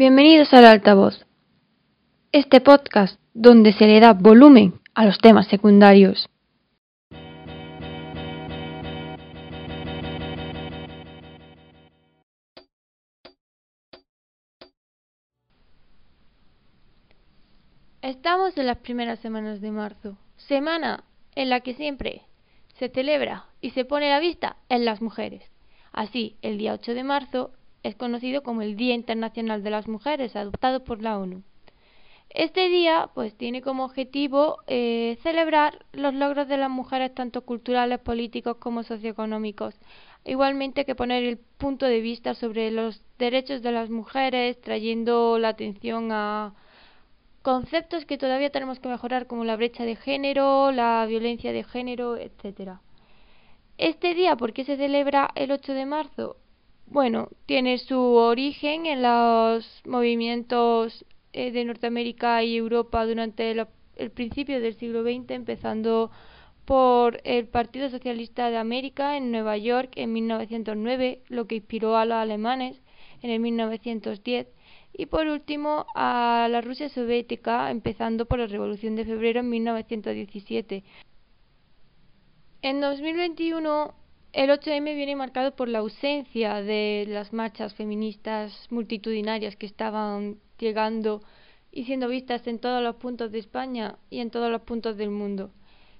Bienvenidos al altavoz, este podcast donde se le da volumen a los temas secundarios. Estamos en las primeras semanas de marzo, semana en la que siempre se celebra y se pone la vista en las mujeres. Así, el día 8 de marzo es conocido como el Día Internacional de las Mujeres, adoptado por la ONU. Este día pues tiene como objetivo eh, celebrar los logros de las mujeres tanto culturales, políticos como socioeconómicos, igualmente que poner el punto de vista sobre los derechos de las mujeres, trayendo la atención a conceptos que todavía tenemos que mejorar como la brecha de género, la violencia de género, etcétera. Este día, ¿por qué se celebra el 8 de marzo? Bueno, tiene su origen en los movimientos eh, de Norteamérica y Europa durante el principio del siglo XX, empezando por el Partido Socialista de América en Nueva York en 1909, lo que inspiró a los alemanes en el 1910, y por último a la Rusia soviética, empezando por la Revolución de Febrero en 1917. En 2021 el 8M viene marcado por la ausencia de las marchas feministas multitudinarias que estaban llegando y siendo vistas en todos los puntos de España y en todos los puntos del mundo.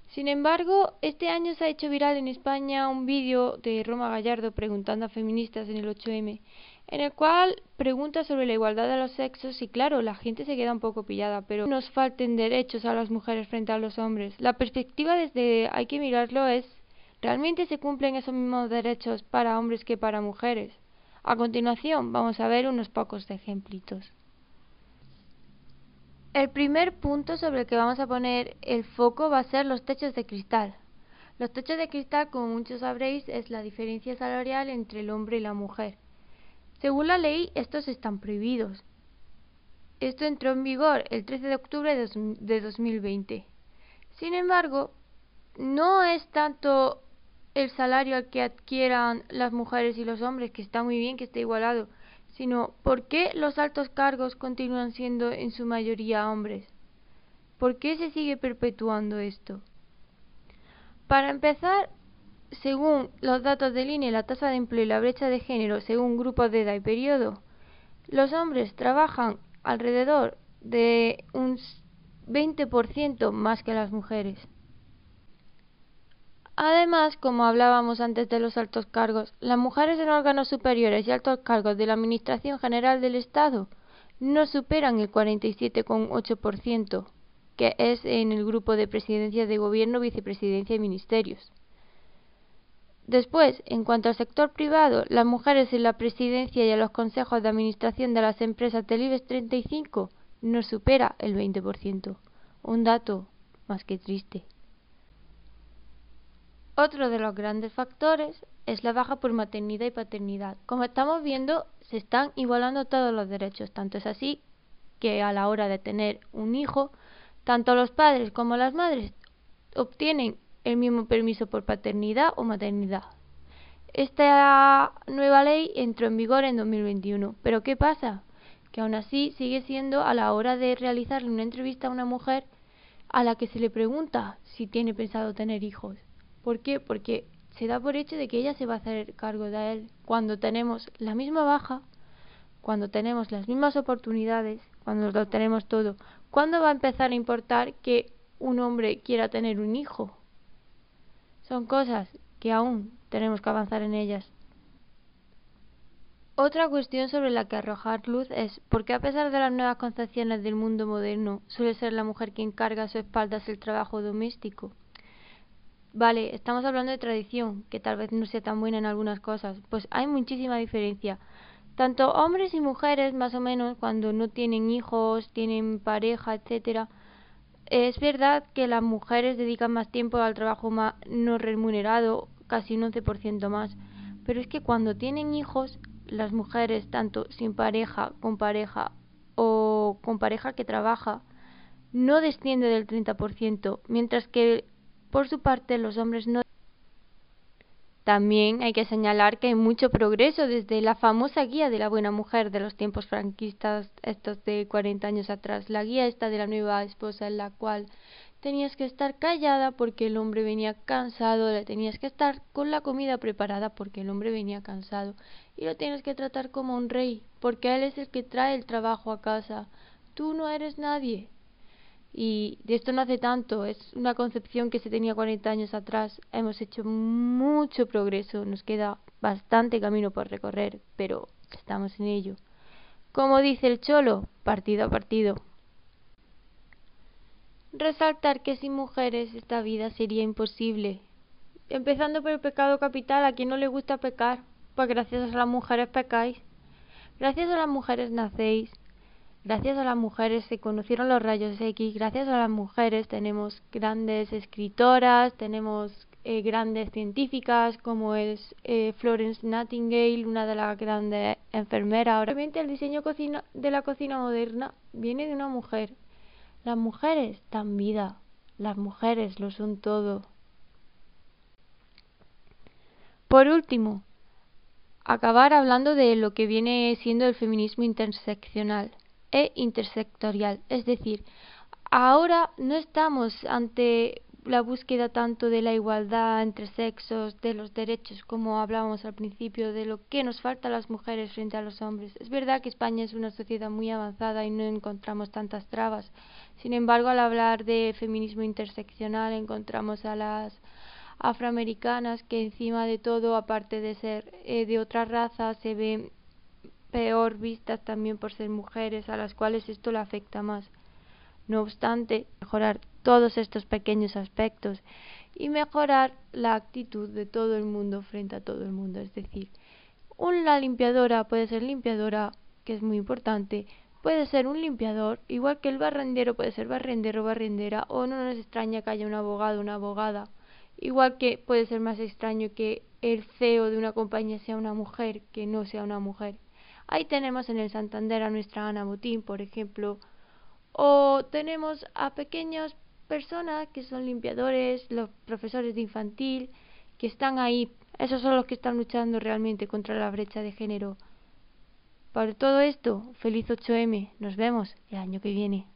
Sin embargo, este año se ha hecho viral en España un vídeo de Roma Gallardo preguntando a feministas en el 8M, en el cual pregunta sobre la igualdad de los sexos y claro, la gente se queda un poco pillada, pero nos falten derechos a las mujeres frente a los hombres. La perspectiva desde hay que mirarlo es ¿Realmente se cumplen esos mismos derechos para hombres que para mujeres? A continuación vamos a ver unos pocos ejemplitos. El primer punto sobre el que vamos a poner el foco va a ser los techos de cristal. Los techos de cristal, como muchos sabréis, es la diferencia salarial entre el hombre y la mujer. Según la ley, estos están prohibidos. Esto entró en vigor el 13 de octubre de 2020. Sin embargo, no es tanto el salario al que adquieran las mujeres y los hombres, que está muy bien que esté igualado, sino por qué los altos cargos continúan siendo en su mayoría hombres. ¿Por qué se sigue perpetuando esto? Para empezar, según los datos del INE, la tasa de empleo y la brecha de género según grupos de edad y periodo, los hombres trabajan alrededor de un 20% más que las mujeres. Además, como hablábamos antes de los altos cargos, las mujeres en órganos superiores y altos cargos de la Administración General del Estado no superan el 47,8%, que es en el grupo de presidencia de gobierno, vicepresidencia y ministerios. Después, en cuanto al sector privado, las mujeres en la presidencia y en los consejos de administración de las empresas del IBEX 35 no supera el 20%, un dato más que triste. Otro de los grandes factores es la baja por maternidad y paternidad. Como estamos viendo, se están igualando todos los derechos. Tanto es así que a la hora de tener un hijo, tanto los padres como las madres obtienen el mismo permiso por paternidad o maternidad. Esta nueva ley entró en vigor en 2021. Pero ¿qué pasa? Que aún así sigue siendo a la hora de realizarle una entrevista a una mujer a la que se le pregunta si tiene pensado tener hijos. ¿Por qué? Porque se da por hecho de que ella se va a hacer cargo de él cuando tenemos la misma baja, cuando tenemos las mismas oportunidades, cuando lo tenemos todo. ¿Cuándo va a empezar a importar que un hombre quiera tener un hijo? Son cosas que aún tenemos que avanzar en ellas. Otra cuestión sobre la que arrojar luz es por qué a pesar de las nuevas concepciones del mundo moderno suele ser la mujer quien carga a su espaldas el trabajo doméstico. Vale, estamos hablando de tradición, que tal vez no sea tan buena en algunas cosas. Pues hay muchísima diferencia. Tanto hombres y mujeres, más o menos, cuando no tienen hijos, tienen pareja, etcétera, es verdad que las mujeres dedican más tiempo al trabajo no remunerado, casi un 11% más. Pero es que cuando tienen hijos, las mujeres, tanto sin pareja, con pareja o con pareja que trabaja, no desciende del 30%, mientras que por su parte, los hombres no También hay que señalar que hay mucho progreso desde la famosa guía de la buena mujer de los tiempos franquistas, estos de 40 años atrás, la guía esta de la nueva esposa en la cual tenías que estar callada porque el hombre venía cansado, le tenías que estar con la comida preparada porque el hombre venía cansado y lo tienes que tratar como un rey porque él es el que trae el trabajo a casa. Tú no eres nadie, y de esto no hace tanto, es una concepción que se tenía 40 años atrás. Hemos hecho mucho progreso, nos queda bastante camino por recorrer, pero estamos en ello. Como dice el Cholo, partido a partido. Resaltar que sin mujeres esta vida sería imposible. Empezando por el pecado capital, a quien no le gusta pecar, pues gracias a las mujeres pecáis. Gracias a las mujeres nacéis, Gracias a las mujeres se conocieron los rayos X, gracias a las mujeres tenemos grandes escritoras, tenemos eh, grandes científicas como es eh, Florence Nightingale, una de las grandes enfermeras. Obviamente el diseño cocina, de la cocina moderna viene de una mujer. Las mujeres dan vida, las mujeres lo son todo. Por último, acabar hablando de lo que viene siendo el feminismo interseccional e intersectorial. Es decir, ahora no estamos ante la búsqueda tanto de la igualdad entre sexos, de los derechos, como hablábamos al principio, de lo que nos falta a las mujeres frente a los hombres. Es verdad que España es una sociedad muy avanzada y no encontramos tantas trabas. Sin embargo, al hablar de feminismo interseccional, encontramos a las afroamericanas que encima de todo, aparte de ser eh, de otra raza, se ven peor vistas también por ser mujeres a las cuales esto le afecta más. No obstante, mejorar todos estos pequeños aspectos y mejorar la actitud de todo el mundo frente a todo el mundo. Es decir, una limpiadora puede ser limpiadora, que es muy importante, puede ser un limpiador, igual que el barrendero puede ser barrendero barrendera, o no nos extraña que haya un abogado una abogada, igual que puede ser más extraño que el CEO de una compañía sea una mujer que no sea una mujer. Ahí tenemos en el Santander a nuestra Ana Botín, por ejemplo. O tenemos a pequeñas personas que son limpiadores, los profesores de infantil, que están ahí. Esos son los que están luchando realmente contra la brecha de género. Por todo esto, feliz 8M. Nos vemos el año que viene.